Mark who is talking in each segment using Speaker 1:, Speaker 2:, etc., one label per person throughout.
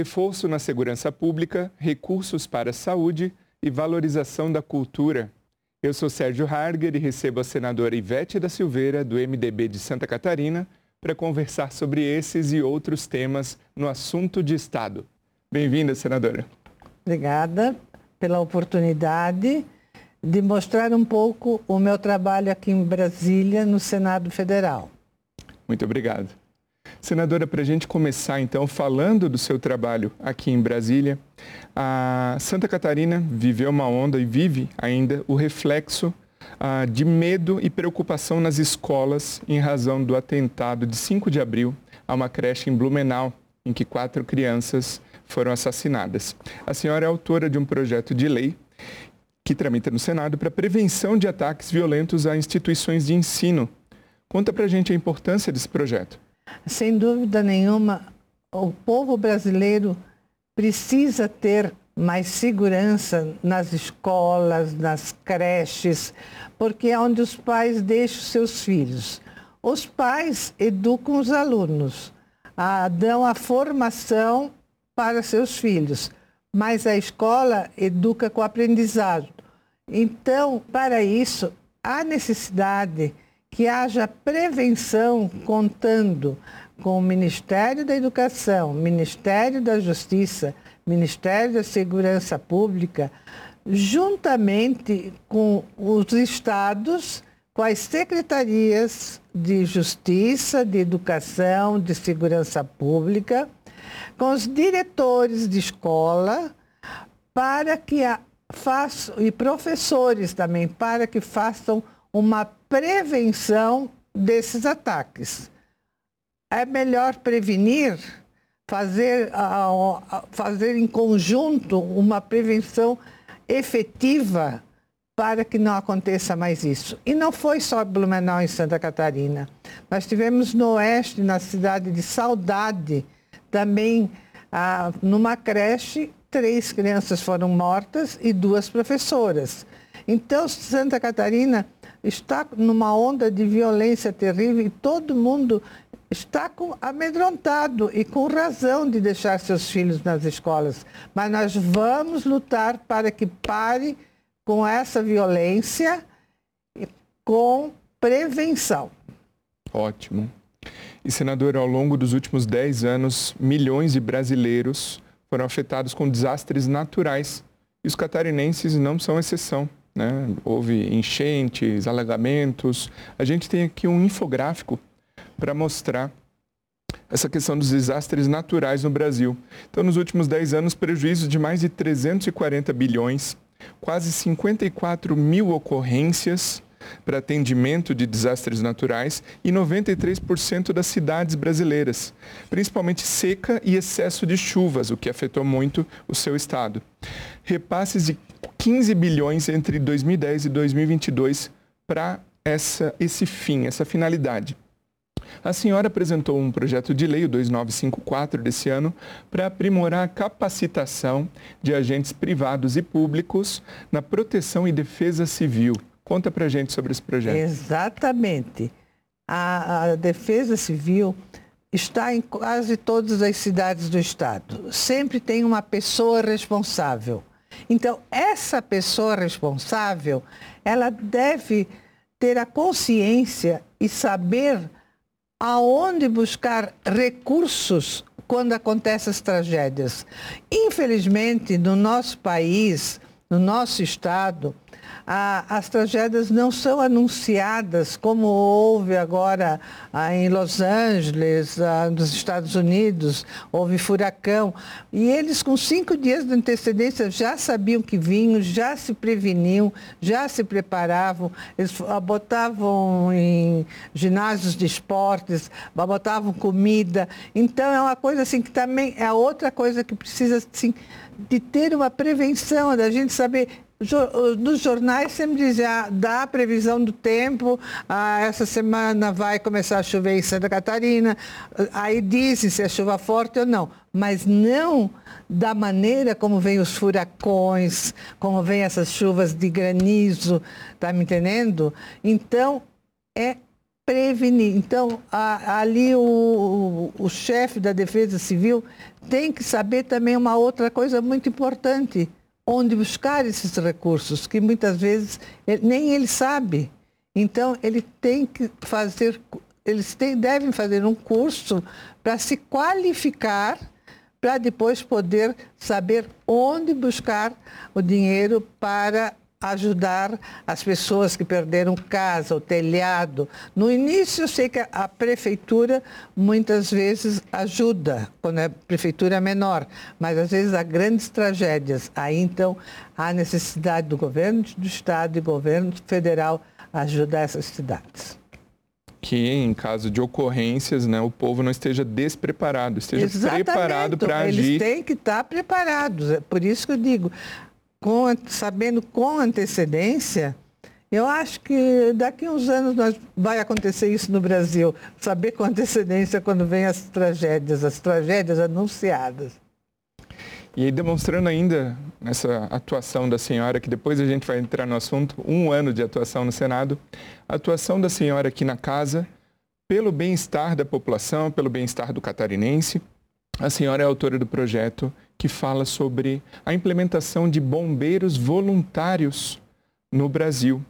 Speaker 1: reforço na segurança pública, recursos para a saúde e valorização da cultura. Eu sou Sérgio Harger e recebo a senadora Ivete da Silveira, do MDB de Santa Catarina, para conversar sobre esses e outros temas no assunto de Estado. Bem-vinda, senadora.
Speaker 2: Obrigada pela oportunidade de mostrar um pouco o meu trabalho aqui em Brasília, no Senado Federal.
Speaker 1: Muito obrigado. Senadora, para a gente começar então falando do seu trabalho aqui em Brasília, a Santa Catarina viveu uma onda e vive ainda o reflexo ah, de medo e preocupação nas escolas em razão do atentado de 5 de abril a uma creche em Blumenau, em que quatro crianças foram assassinadas. A senhora é autora de um projeto de lei que tramita no Senado para prevenção de ataques violentos a instituições de ensino. Conta para a gente a importância desse projeto.
Speaker 2: Sem dúvida nenhuma, o povo brasileiro precisa ter mais segurança nas escolas, nas creches, porque é onde os pais deixam seus filhos. Os pais educam os alunos, a, dão a formação para seus filhos, mas a escola educa com aprendizado. Então, para isso, há necessidade que haja prevenção contando com o Ministério da Educação, Ministério da Justiça, Ministério da Segurança Pública, juntamente com os estados, com as secretarias de Justiça, de Educação, de Segurança Pública, com os diretores de escola, para que a, façam, e professores também, para que façam uma prevenção desses ataques. É melhor prevenir, fazer, fazer em conjunto uma prevenção efetiva para que não aconteça mais isso. E não foi só Blumenau em Santa Catarina. Nós tivemos no oeste, na cidade de Saudade, também numa creche, três crianças foram mortas e duas professoras. Então, Santa Catarina está numa onda de violência terrível e todo mundo está com, amedrontado e com razão de deixar seus filhos nas escolas. Mas nós vamos lutar para que pare com essa violência com prevenção.
Speaker 1: Ótimo. E, senador, ao longo dos últimos 10 anos, milhões de brasileiros foram afetados com desastres naturais. E os catarinenses não são exceção. Né? Houve enchentes, alagamentos. A gente tem aqui um infográfico para mostrar essa questão dos desastres naturais no Brasil. Então, nos últimos 10 anos, prejuízos de mais de 340 bilhões, quase 54 mil ocorrências para atendimento de desastres naturais e 93% das cidades brasileiras, principalmente seca e excesso de chuvas, o que afetou muito o seu estado. Repasses de 15 bilhões entre 2010 e 2022 para essa, esse fim, essa finalidade. A senhora apresentou um projeto de lei, o 2954 desse ano, para aprimorar a capacitação de agentes privados e públicos na proteção e defesa civil. Conta para gente sobre esse projeto.
Speaker 2: Exatamente. A, a defesa civil está em quase todas as cidades do estado. Sempre tem uma pessoa responsável. Então, essa pessoa responsável, ela deve ter a consciência e saber aonde buscar recursos quando acontecem as tragédias. Infelizmente, no nosso país, no nosso estado, as tragédias não são anunciadas como houve agora ah, em Los Angeles, ah, nos Estados Unidos, houve furacão. E eles, com cinco dias de antecedência, já sabiam que vinham, já se preveniam, já se preparavam, eles ah, botavam em ginásios de esportes, botavam comida. Então é uma coisa assim que também é outra coisa que precisa assim, de ter uma prevenção, da gente saber nos jornais sempre dizia, dá a previsão do tempo, ah, essa semana vai começar a chover em Santa Catarina, aí dizem se é chuva forte ou não, mas não da maneira como vem os furacões, como vem essas chuvas de granizo, tá me entendendo? Então, é prevenir. Então, a, ali o, o, o chefe da Defesa Civil tem que saber também uma outra coisa muito importante, onde buscar esses recursos, que muitas vezes ele, nem ele sabe. Então, ele tem que fazer, eles têm, devem fazer um curso para se qualificar, para depois poder saber onde buscar o dinheiro para ajudar as pessoas que perderam casa, o telhado. No início, eu sei que a prefeitura muitas vezes ajuda, quando é prefeitura menor, mas às vezes há grandes tragédias. Aí, então, há necessidade do governo do Estado e do governo federal ajudar essas cidades
Speaker 1: que em caso de ocorrências, né, o povo não esteja despreparado, esteja Exatamente. preparado para agir.
Speaker 2: Eles têm que estar preparados. É por isso que eu digo, com, sabendo com antecedência, eu acho que daqui a uns anos nós, vai acontecer isso no Brasil, saber com antecedência quando vem as tragédias, as tragédias anunciadas.
Speaker 1: E aí demonstrando ainda nessa atuação da senhora, que depois a gente vai entrar no assunto, um ano de atuação no Senado, a atuação da senhora aqui na casa, pelo bem-estar da população, pelo bem-estar do catarinense. A senhora é autora do projeto que fala sobre a implementação de bombeiros voluntários no Brasil.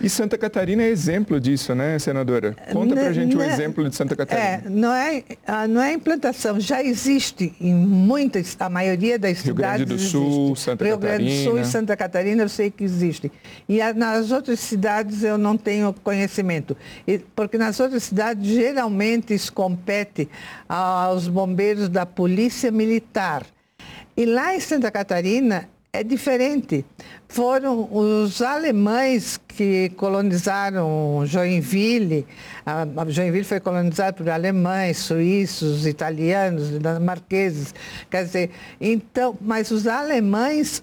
Speaker 1: E Santa Catarina é exemplo disso, né, senadora? Conta pra gente o um exemplo de Santa Catarina.
Speaker 2: É, não é, não é implantação, já existe em muitas, a maioria das
Speaker 1: Rio
Speaker 2: cidades.
Speaker 1: Rio Grande do Sul,
Speaker 2: existe.
Speaker 1: Santa
Speaker 2: Rio
Speaker 1: Catarina.
Speaker 2: Rio Grande do Sul e Santa Catarina eu sei que existe. E nas outras cidades eu não tenho conhecimento. porque nas outras cidades geralmente isso compete aos bombeiros da Polícia Militar. E lá em Santa Catarina é diferente. Foram os alemães que colonizaram Joinville. A Joinville foi colonizada por alemães, suíços, italianos, dinamarqueses. Quer dizer, então, mas os alemães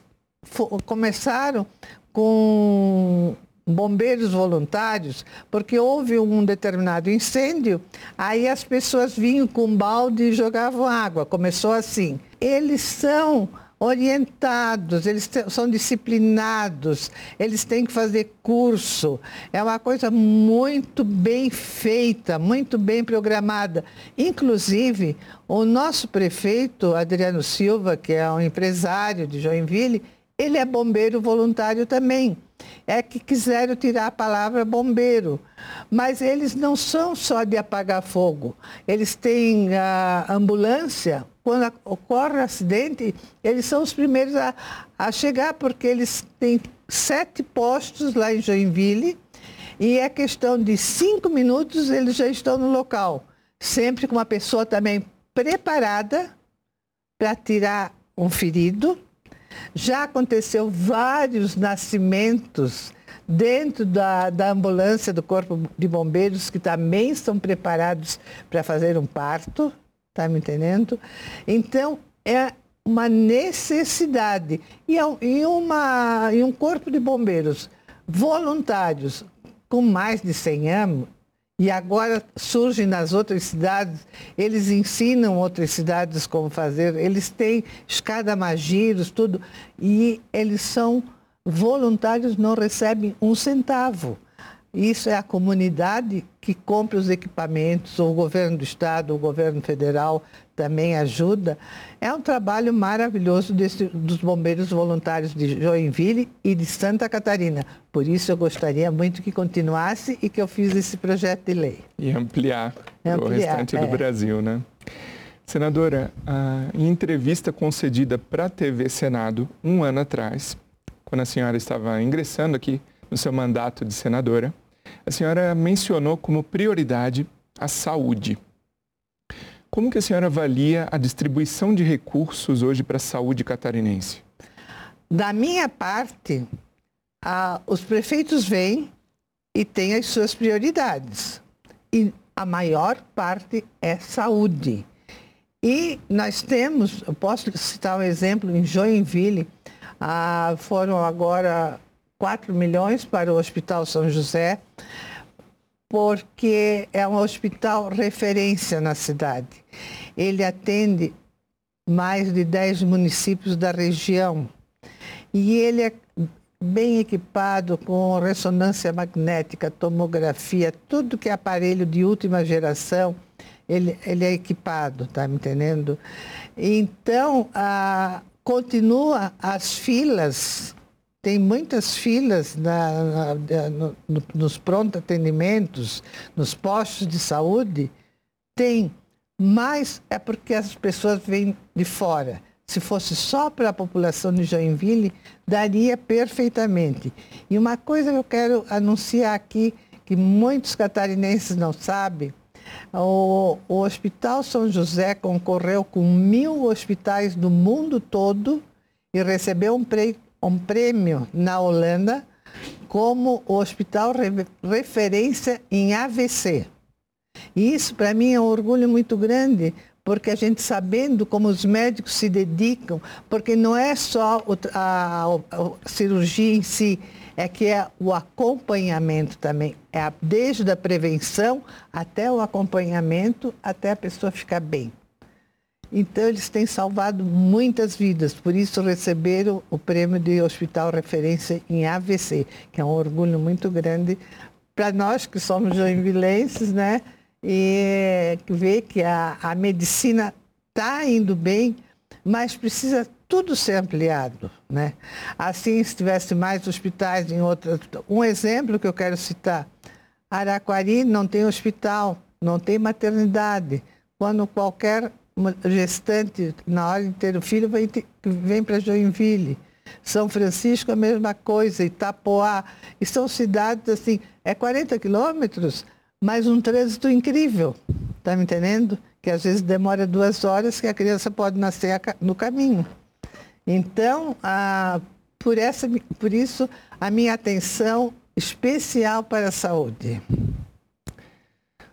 Speaker 2: começaram com bombeiros voluntários, porque houve um determinado incêndio, aí as pessoas vinham com um balde e jogavam água. Começou assim. Eles são orientados, eles são disciplinados, eles têm que fazer curso. É uma coisa muito bem feita, muito bem programada. Inclusive, o nosso prefeito, Adriano Silva, que é um empresário de Joinville, ele é bombeiro voluntário também. É que quiseram tirar a palavra bombeiro. Mas eles não são só de apagar fogo. Eles têm a ambulância. Quando ocorre acidente, eles são os primeiros a, a chegar, porque eles têm sete postos lá em Joinville. E é questão de cinco minutos, eles já estão no local. Sempre com uma pessoa também preparada para tirar um ferido já aconteceu vários nascimentos dentro da, da ambulância do Corpo de Bombeiros, que também estão preparados para fazer um parto, está me entendendo? Então, é uma necessidade. E, é e, uma, e um corpo de bombeiros voluntários com mais de 100 anos, e agora surgem nas outras cidades, eles ensinam outras cidades como fazer, eles têm escada-magiros, tudo, e eles são voluntários, não recebem um centavo. Isso é a comunidade que compra os equipamentos, o governo do estado, o governo federal também ajuda. É um trabalho maravilhoso desse, dos bombeiros voluntários de Joinville e de Santa Catarina. Por isso eu gostaria muito que continuasse e que eu fiz esse projeto de lei.
Speaker 1: E ampliar, ampliar o restante é. do Brasil, né? Senadora, em entrevista concedida para a TV Senado um ano atrás, quando a senhora estava ingressando aqui no seu mandato de senadora, a senhora mencionou como prioridade a saúde. Como que a senhora avalia a distribuição de recursos hoje para a saúde catarinense?
Speaker 2: Da minha parte, os prefeitos vêm e têm as suas prioridades. E a maior parte é saúde. E nós temos, eu posso citar um exemplo, em Joinville, ah, foram agora 4 milhões para o Hospital São José, porque é um hospital referência na cidade. Ele atende mais de 10 municípios da região. E ele é, bem equipado com ressonância magnética, tomografia, tudo que é aparelho de última geração, ele, ele é equipado, tá me entendendo? Então, a, continua as filas, tem muitas filas na, na, no, nos pronto atendimentos, nos postos de saúde, tem, mas é porque as pessoas vêm de fora. Se fosse só para a população de Joinville, daria perfeitamente. E uma coisa que eu quero anunciar aqui, que muitos catarinenses não sabem, o, o Hospital São José concorreu com mil hospitais do mundo todo e recebeu um, pre, um prêmio na Holanda como o hospital re, referência em AVC. E isso para mim é um orgulho muito grande, porque a gente sabendo como os médicos se dedicam, porque não é só a cirurgia em si, é que é o acompanhamento também, é desde a prevenção até o acompanhamento, até a pessoa ficar bem. Então, eles têm salvado muitas vidas, por isso receberam o prêmio de Hospital Referência em AVC, que é um orgulho muito grande para nós que somos joinvilenses, né? E ver que a, a medicina está indo bem, mas precisa tudo ser ampliado. Né? Assim, se tivesse mais hospitais em outras. Um exemplo que eu quero citar: Araquari não tem hospital, não tem maternidade. Quando qualquer gestante, na hora de ter o filho, vem, vem para Joinville. São Francisco, a mesma coisa, Itapoá. E são cidades assim, é 40 quilômetros, mas um trânsito incrível. Está me entendendo? Que às vezes demora duas horas que a criança pode nascer no caminho. Então, a, por, essa, por isso, a minha atenção especial para a saúde.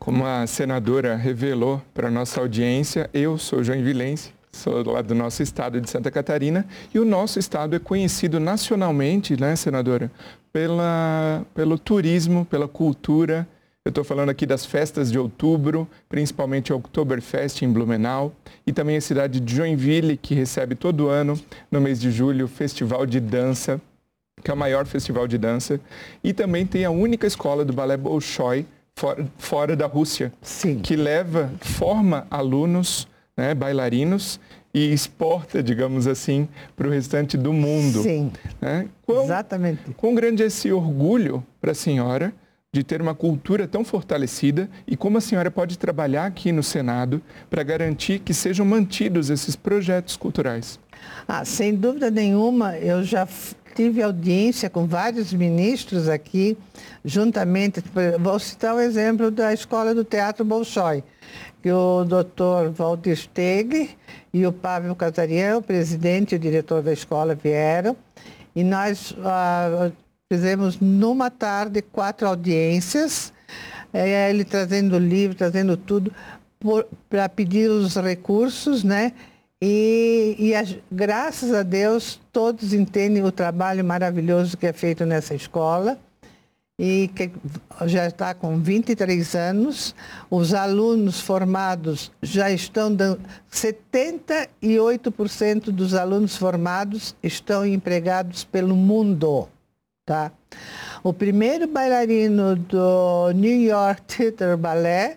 Speaker 1: Como a senadora revelou para a nossa audiência, eu sou joinvilense, sou lá do nosso estado de Santa Catarina, e o nosso estado é conhecido nacionalmente, né, senadora, pela, pelo turismo, pela cultura, eu estou falando aqui das festas de outubro, principalmente o Oktoberfest em Blumenau, e também a cidade de Joinville, que recebe todo ano, no mês de julho, o Festival de Dança, que é o maior festival de dança. E também tem a única escola do balé Bolshoi fora, fora da Rússia,
Speaker 2: Sim.
Speaker 1: que leva, forma alunos, né, bailarinos, e exporta, digamos assim, para o restante do mundo.
Speaker 2: Sim,
Speaker 1: né?
Speaker 2: Quão, exatamente.
Speaker 1: Quão grande é esse orgulho para a senhora de ter uma cultura tão fortalecida e como a senhora pode trabalhar aqui no Senado para garantir que sejam mantidos esses projetos culturais?
Speaker 2: Ah, sem dúvida nenhuma, eu já tive audiência com vários ministros aqui, juntamente, vou citar o exemplo da Escola do Teatro Bolshoi, que o doutor Walter Steg e o Pavel Casarian, o presidente e o diretor da escola, vieram, e nós ah, Fizemos numa tarde quatro audiências, é, ele trazendo livro, trazendo tudo, para pedir os recursos, né? E, e graças a Deus todos entendem o trabalho maravilhoso que é feito nessa escola e que já está com 23 anos. Os alunos formados já estão dando 78% dos alunos formados estão empregados pelo mundo. Tá? O primeiro bailarino do New York Theatre Ballet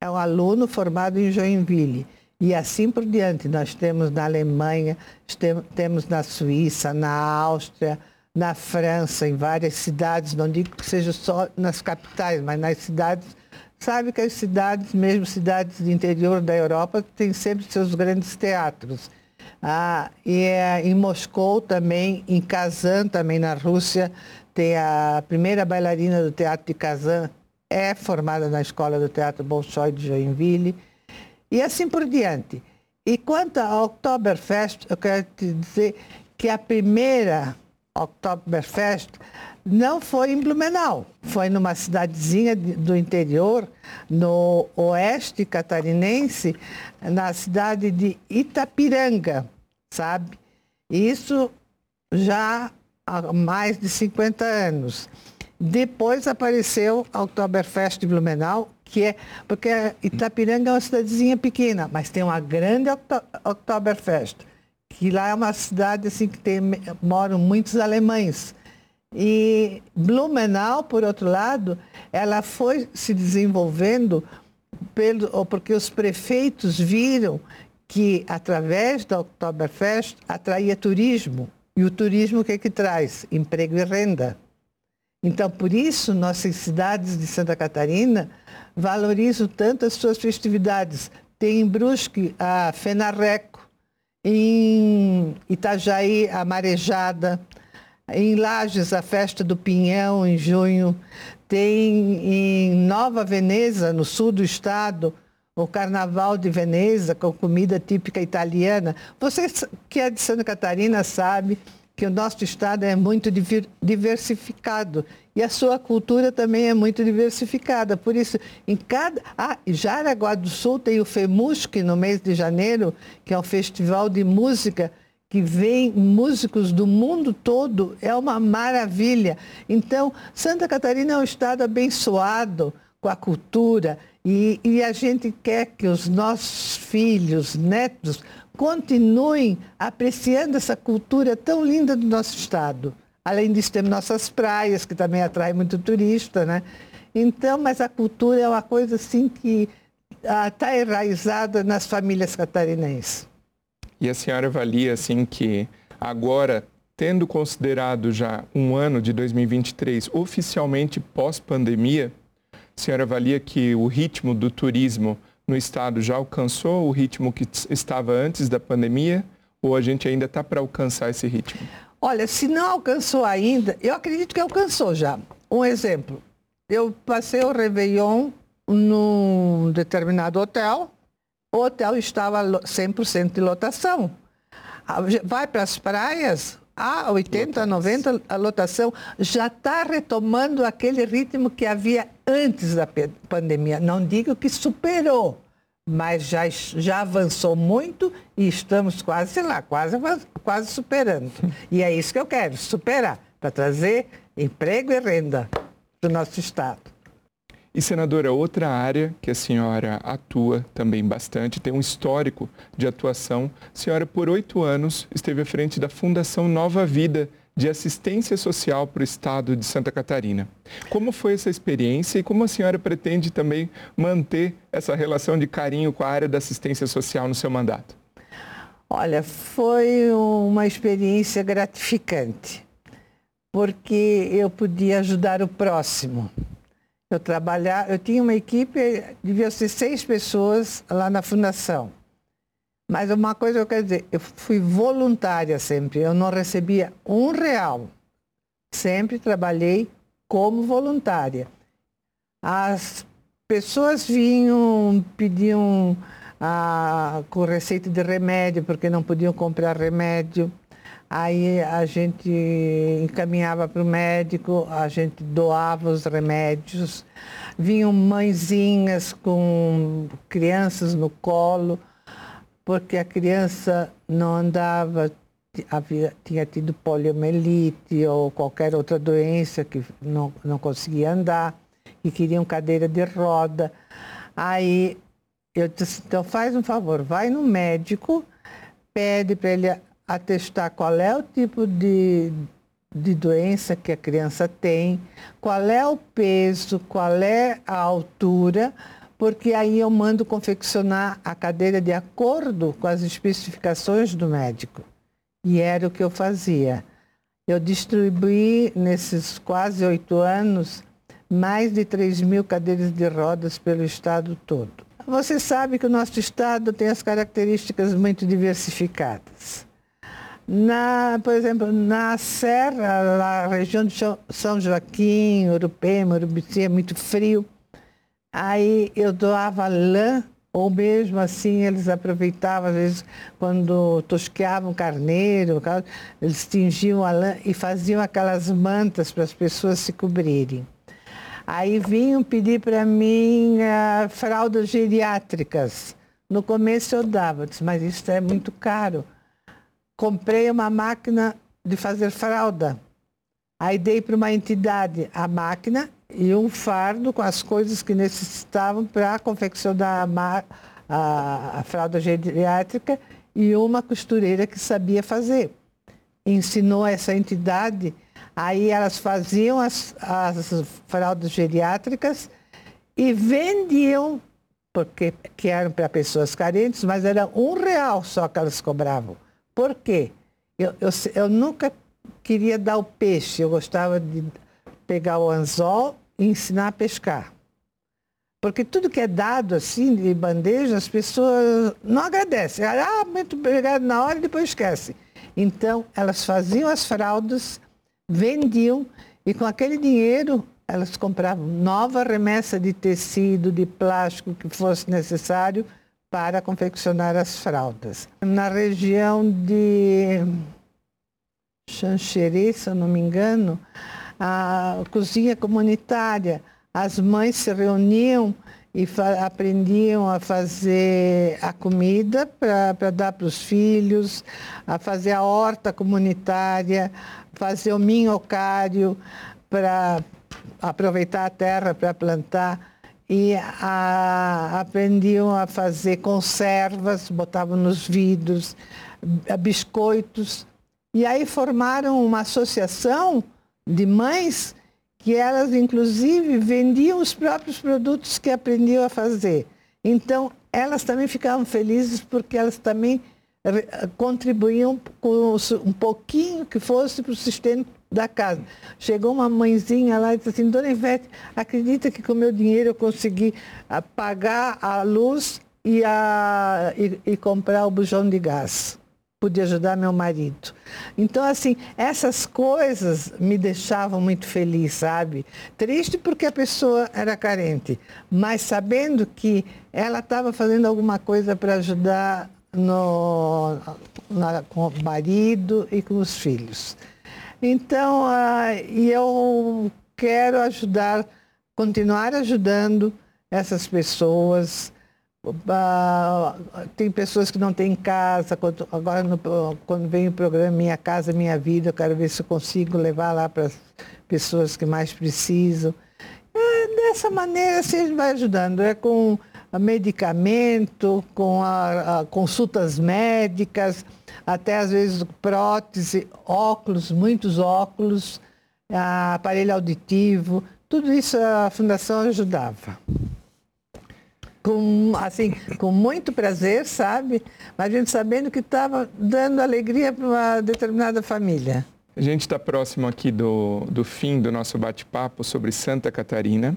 Speaker 2: é um aluno formado em Joinville. E assim por diante. Nós temos na Alemanha, temos na Suíça, na Áustria, na França, em várias cidades, não digo que seja só nas capitais, mas nas cidades. Sabe que as cidades, mesmo cidades do interior da Europa, têm sempre seus grandes teatros. Ah, e é, em Moscou também, em Kazan, também na Rússia, tem a primeira bailarina do Teatro de Kazan, é formada na Escola do Teatro Bolshoi de Joinville, e assim por diante. E quanto ao Oktoberfest, eu quero te dizer que a primeira Oktoberfest não foi em Blumenau, foi numa cidadezinha do interior, no oeste catarinense, na cidade de Itapiranga, sabe? Isso já há mais de 50 anos. Depois apareceu a Oktoberfest de Blumenau, que é porque Itapiranga é uma cidadezinha pequena, mas tem uma grande Oktoberfest, que lá é uma cidade assim que tem, moram muitos alemães. E Blumenau, por outro lado, ela foi se desenvolvendo pelo, porque os prefeitos viram que, através da Oktoberfest, atraía turismo. E o turismo o que, é que traz? Emprego e renda. Então, por isso, nossas cidades de Santa Catarina valorizam tanto as suas festividades. Tem em Brusque a Fenarreco, em Itajaí a Marejada, em Lages a Festa do Pinhão, em junho. Tem em Nova Veneza, no sul do estado, o Carnaval de Veneza, com comida típica italiana. Você que é de Santa Catarina sabe que o nosso estado é muito diversificado e a sua cultura também é muito diversificada. Por isso, em cada. Ah, Jaraguá do Sul tem o FEMUSC no mês de janeiro, que é um festival de música que vem músicos do mundo todo, é uma maravilha. Então, Santa Catarina é um estado abençoado com a cultura e, e a gente quer que os nossos filhos, netos, continuem apreciando essa cultura tão linda do nosso estado. Além disso, temos nossas praias, que também atraem muito turista, né? Então, mas a cultura é uma coisa assim que está ah, enraizada nas famílias catarinenses.
Speaker 1: E a senhora avalia assim que agora, tendo considerado já um ano de 2023 oficialmente pós-pandemia, a senhora avalia que o ritmo do turismo no estado já alcançou o ritmo que estava antes da pandemia ou a gente ainda está para alcançar esse ritmo?
Speaker 2: Olha, se não alcançou ainda, eu acredito que alcançou já. Um exemplo, eu passei o Réveillon num determinado hotel, o hotel estava 100% de lotação. Vai para as praias, a 80, 90 a lotação já está retomando aquele ritmo que havia antes da pandemia. Não digo que superou, mas já, já avançou muito e estamos quase, sei lá, quase, quase superando. E é isso que eu quero, superar, para trazer emprego e renda para o nosso Estado.
Speaker 1: E, senadora, outra área que a senhora atua também bastante, tem um histórico de atuação. A senhora, por oito anos, esteve à frente da Fundação Nova Vida de Assistência Social para o Estado de Santa Catarina. Como foi essa experiência e como a senhora pretende também manter essa relação de carinho com a área da assistência social no seu mandato?
Speaker 2: Olha, foi uma experiência gratificante, porque eu podia ajudar o próximo. Eu trabalhar, eu tinha uma equipe, devia ser seis pessoas lá na fundação. Mas uma coisa eu quero dizer, eu fui voluntária sempre, eu não recebia um real. Sempre trabalhei como voluntária. As pessoas vinham, pediam ah, com receita de remédio, porque não podiam comprar remédio. Aí a gente encaminhava para o médico, a gente doava os remédios. Vinham mãezinhas com crianças no colo, porque a criança não andava, havia, tinha tido poliomielite ou qualquer outra doença que não, não conseguia andar e queriam cadeira de roda. Aí eu disse, então faz um favor, vai no médico, pede para ele atestar qual é o tipo de, de doença que a criança tem, qual é o peso, qual é a altura, porque aí eu mando confeccionar a cadeira de acordo com as especificações do médico. E era o que eu fazia. Eu distribuí, nesses quase oito anos, mais de 3 mil cadeiras de rodas pelo estado todo. Você sabe que o nosso estado tem as características muito diversificadas. Na, por exemplo, na Serra, na região de São Joaquim, Urupema, Urubici, é muito frio. Aí eu doava lã, ou mesmo assim eles aproveitavam, às vezes, quando tosqueavam carneiro, eles tingiam a lã e faziam aquelas mantas para as pessoas se cobrirem. Aí vinham pedir para mim uh, fraldas geriátricas. No começo eu dava, mas isso é muito caro comprei uma máquina de fazer fralda. Aí dei para uma entidade a máquina e um fardo com as coisas que necessitavam para confeccionar a, a, a, fralda geriátrica e uma costureira que sabia fazer. Ensinou essa entidade Aí elas faziam as, as fraldas geriátricas e vendiam, porque que eram para pessoas carentes, mas era um real só que elas cobravam. Por quê? Eu, eu, eu nunca queria dar o peixe, eu gostava de pegar o anzol e ensinar a pescar. Porque tudo que é dado assim de bandeja, as pessoas não agradecem. Ah, muito obrigado na hora e depois esquece. Então, elas faziam as fraldas, vendiam e com aquele dinheiro elas compravam nova remessa de tecido, de plástico que fosse necessário para confeccionar as fraldas. Na região de Xanxerê, se eu não me engano, a cozinha comunitária, as mães se reuniam e aprendiam a fazer a comida para dar para os filhos, a fazer a horta comunitária, fazer o minhocário para aproveitar a terra para plantar e a, aprendiam a fazer conservas, botavam nos vidros, biscoitos. E aí formaram uma associação de mães que elas, inclusive, vendiam os próprios produtos que aprendiam a fazer. Então, elas também ficavam felizes porque elas também contribuíam com um pouquinho que fosse para o sustento da casa. Chegou uma mãezinha lá e disse assim, Dona Ivete, acredita que com o meu dinheiro eu consegui pagar a luz e, a, e, e comprar o bujão de gás? pude ajudar meu marido. Então, assim, essas coisas me deixavam muito feliz, sabe? Triste porque a pessoa era carente, mas sabendo que ela estava fazendo alguma coisa para ajudar no, na, com o marido e com os filhos. Então, uh, eu quero ajudar, continuar ajudando essas pessoas, tem pessoas que não têm casa, agora no, quando vem o programa Minha Casa Minha Vida, eu quero ver se eu consigo levar lá para as pessoas que mais precisam. É, dessa maneira assim, a gente vai ajudando, é com medicamento, com a, a consultas médicas, até às vezes prótese, óculos, muitos óculos, aparelho auditivo, tudo isso a Fundação ajudava com, assim, com muito prazer, sabe? Mas a gente sabendo que estava dando alegria para uma determinada família.
Speaker 1: A gente está próximo aqui do, do fim do nosso bate-papo sobre Santa Catarina.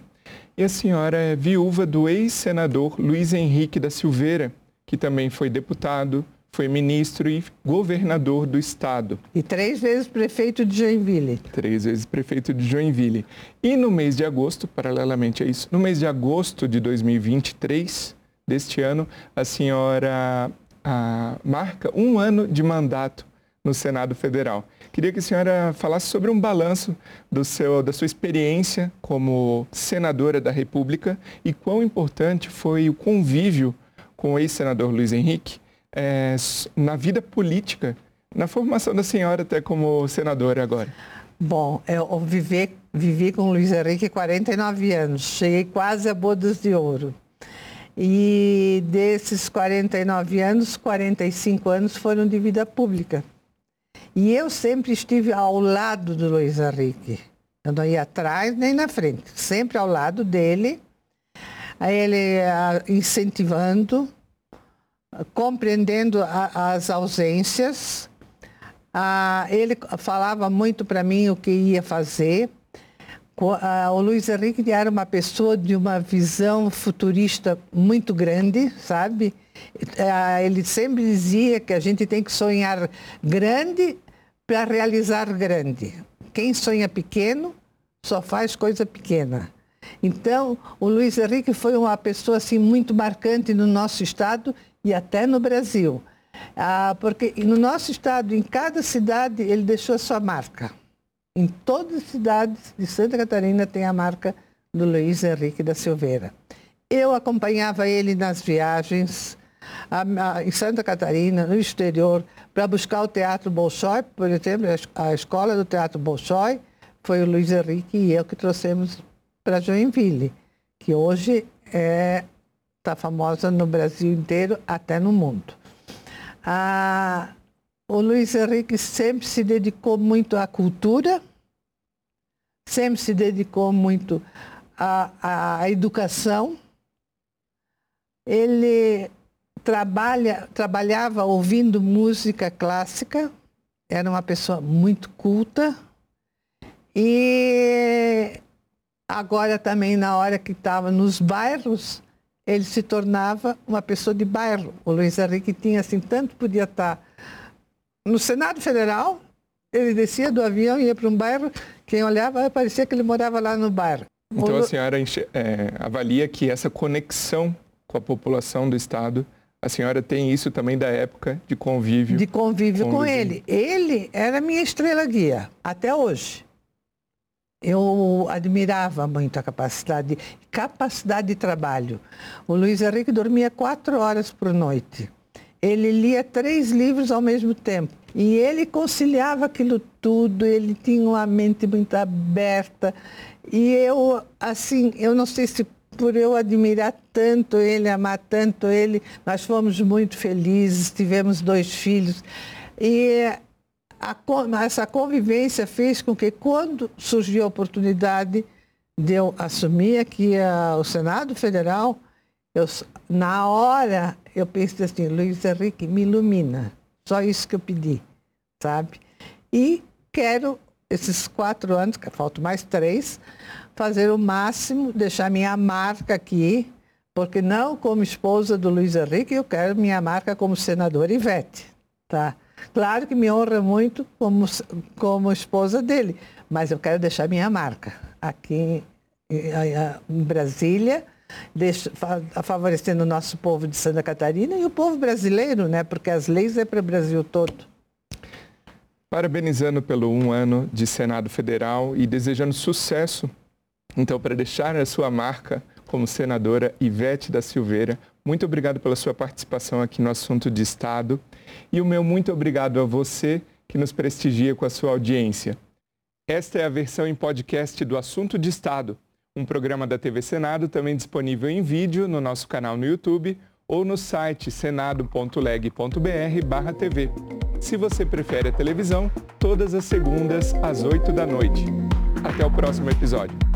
Speaker 1: E a senhora é viúva do ex-senador Luiz Henrique da Silveira, que também foi deputado, foi ministro e governador do estado.
Speaker 2: E três vezes prefeito de Joinville.
Speaker 1: Três vezes prefeito de Joinville. E no mês de agosto, paralelamente a isso, no mês de agosto de 2023 deste ano, a senhora a, marca um ano de mandato no Senado Federal. Queria que a senhora falasse sobre um balanço do seu, da sua experiência como senadora da República e quão importante foi o convívio com o ex-senador Luiz Henrique é, na vida política, na formação da senhora até como senadora agora?
Speaker 2: Bom, eu vivi, vivi com o Luiz Henrique 49 anos, cheguei quase a bodas de ouro. E desses 49 anos, 45 anos foram de vida pública. E eu sempre estive ao lado do Luiz Henrique. Eu não ia atrás nem na frente, sempre ao lado dele, ele incentivando, compreendendo a, as ausências. Ah, ele falava muito para mim o que ia fazer. Ah, o Luiz Henrique era uma pessoa de uma visão futurista muito grande, sabe? Ah, ele sempre dizia que a gente tem que sonhar grande para realizar grande. Quem sonha pequeno só faz coisa pequena. Então, o Luiz Henrique foi uma pessoa assim muito marcante no nosso estado e até no Brasil. Ah, porque no nosso estado, em cada cidade, ele deixou a sua marca. Em todas as cidades de Santa Catarina tem a marca do Luiz Henrique da Silveira. Eu acompanhava ele nas viagens a, a, em Santa Catarina, no exterior, para buscar o Teatro Bolshoi, por exemplo, a, a escola do Teatro Bolshoi foi o Luiz Henrique e eu que trouxemos para Joinville, que hoje é está famosa no Brasil inteiro, até no mundo. Ah, o Luiz Henrique sempre se dedicou muito à cultura, sempre se dedicou muito à, à educação. Ele trabalha, trabalhava ouvindo música clássica, era uma pessoa muito culta. E agora também, na hora que estava nos bairros, ele se tornava uma pessoa de bairro. O Luiz Henrique tinha, assim, tanto podia estar no Senado Federal, ele descia do avião e ia para um bairro, quem olhava parecia que ele morava lá no bairro.
Speaker 1: Então a senhora é, avalia que essa conexão com a população do Estado, a senhora tem isso também da época de convívio?
Speaker 2: De convívio com, com ele. Ele era minha estrela guia, até hoje. Eu admirava muito a capacidade, capacidade de trabalho. O Luiz Henrique dormia quatro horas por noite. Ele lia três livros ao mesmo tempo. E ele conciliava aquilo tudo, ele tinha uma mente muito aberta. E eu, assim, eu não sei se por eu admirar tanto ele, amar tanto ele, nós fomos muito felizes, tivemos dois filhos. E a, essa convivência fez com que, quando surgiu a oportunidade de eu assumir aqui a, o Senado Federal, eu, na hora eu pensei assim, Luiz Henrique, me ilumina. Só isso que eu pedi, sabe? E quero, esses quatro anos, que faltam mais três, fazer o máximo, deixar minha marca aqui, porque não como esposa do Luiz Henrique, eu quero minha marca como senadora Ivete, tá? Claro que me honra muito como, como esposa dele, mas eu quero deixar minha marca aqui em Brasília, deixa, favorecendo o nosso povo de Santa Catarina e o povo brasileiro, né? porque as leis é para o Brasil todo.
Speaker 1: Parabenizando pelo um ano de Senado Federal e desejando sucesso, então, para deixar a sua marca como senadora Ivete da Silveira, muito obrigado pela sua participação aqui no assunto de Estado e o meu muito obrigado a você que nos prestigia com a sua audiência. Esta é a versão em podcast do Assunto de Estado um programa da TV Senado também disponível em vídeo no nosso canal no YouTube ou no site senado.leg.br/tv. Se você prefere a televisão, todas as segundas às 8 da noite. Até o próximo episódio.